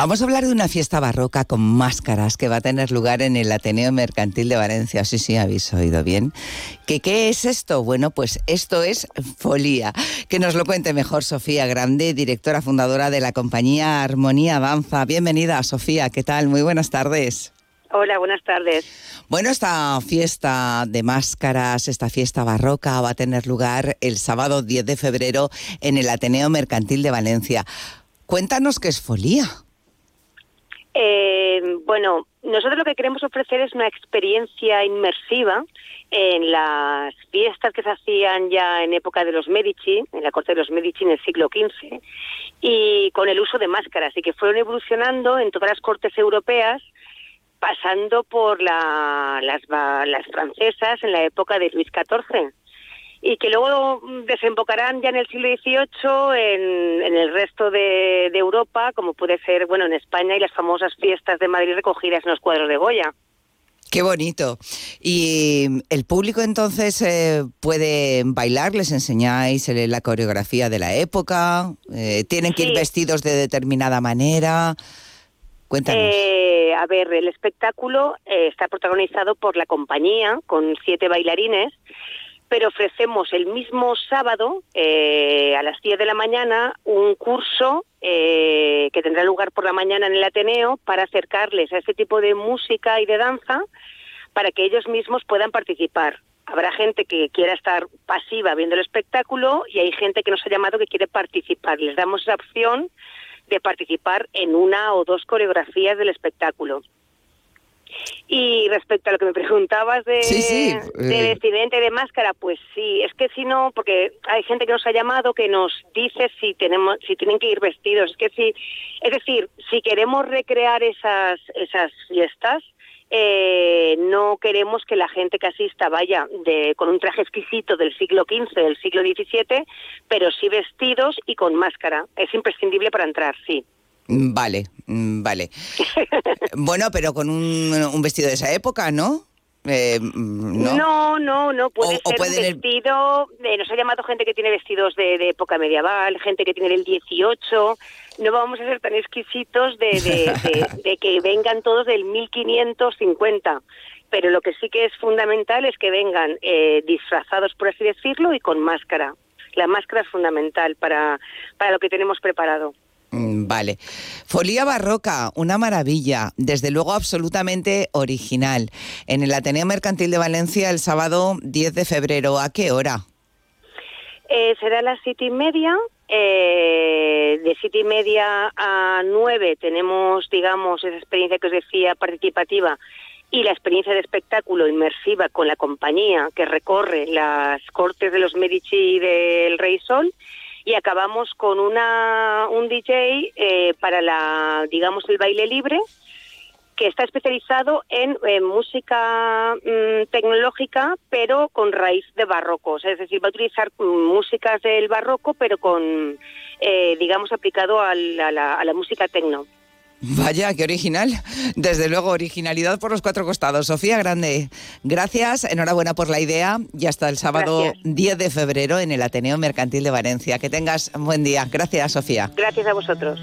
Vamos a hablar de una fiesta barroca con máscaras que va a tener lugar en el Ateneo Mercantil de Valencia. Sí, sí, habéis oído bien. ¿Qué, ¿Qué es esto? Bueno, pues esto es Folía. Que nos lo cuente mejor Sofía Grande, directora fundadora de la compañía Armonía Danza. Bienvenida, Sofía. ¿Qué tal? Muy buenas tardes. Hola, buenas tardes. Bueno, esta fiesta de máscaras, esta fiesta barroca va a tener lugar el sábado 10 de febrero en el Ateneo Mercantil de Valencia. Cuéntanos qué es Folía. Eh, bueno, nosotros lo que queremos ofrecer es una experiencia inmersiva en las fiestas que se hacían ya en época de los Medici, en la corte de los Medici en el siglo XV, y con el uso de máscaras, y que fueron evolucionando en todas las cortes europeas pasando por las, las francesas en la época de Luis XIV y que luego desembocarán ya en el siglo XVIII en, el resto de, Europa, como puede ser, bueno, en España y las famosas fiestas de Madrid recogidas en los cuadros de Goya. Qué bonito. ¿Y el público entonces eh, puede bailar? ¿Les enseñáis eh, la coreografía de la época? Eh, ¿Tienen que ir vestidos de determinada manera? Cuéntanos. Eh, a ver, el espectáculo eh, está protagonizado por la compañía con siete bailarines, pero ofrecemos el mismo sábado eh, a las 10 de la mañana un curso que tendrá lugar por la mañana en el Ateneo para acercarles a este tipo de música y de danza para que ellos mismos puedan participar. Habrá gente que quiera estar pasiva viendo el espectáculo y hay gente que nos ha llamado que quiere participar. Les damos esa opción de participar en una o dos coreografías del espectáculo. Y respecto a lo que me preguntabas de, de eh. de máscara, pues sí, es que si no, porque hay gente que nos ha llamado que nos dice si tenemos, si tienen que ir vestidos, es que si, es decir, si queremos recrear esas esas fiestas, eh, no queremos que la gente que asista vaya de, con un traje exquisito del siglo XV, del siglo XVII, pero sí vestidos y con máscara. Es imprescindible para entrar, sí. Mm, vale, mm, vale. bueno, pero con un, un vestido de esa época, ¿no? Eh, ¿no? no, no, puede ser un vestido. Eh, nos ha llamado gente que tiene vestidos de, época medieval, gente que tiene del 18. No vamos a ser tan exquisitos de, que vengan todos del 1550. Pero lo que sí que es fundamental es que vengan eh, disfrazados, por así decirlo, y con máscara. La máscara es fundamental para, para lo que tenemos preparado. Mm, vale. Folía barroca, una maravilla, desde luego absolutamente original. En el Ateneo Mercantil de Valencia el sábado 10 de febrero, ¿a qué hora? Eh, será a las siete y media. Eh, de siete y media a nueve tenemos, digamos, esa experiencia que os decía participativa y la experiencia de espectáculo inmersiva con la compañía que recorre las cortes de los Medici y del Rey Sol y acabamos con una, un DJ eh, para la, digamos, el baile libre que está especializado en, música mm, tecnológica, pero con raíz de barroco. es decir, va a utilizar mm, músicas del barroco, pero con, eh, digamos, aplicado a la, a la música tecno. Vaya, qué original. Desde luego, originalidad por los cuatro costados. Sofía Grande, gracias, enhorabuena por la idea y hasta el sábado 10 de febrero en el Ateneo Mercantil de Valencia. Que tengas un buen día. Gracias, Sofía. Gracias a vosotros.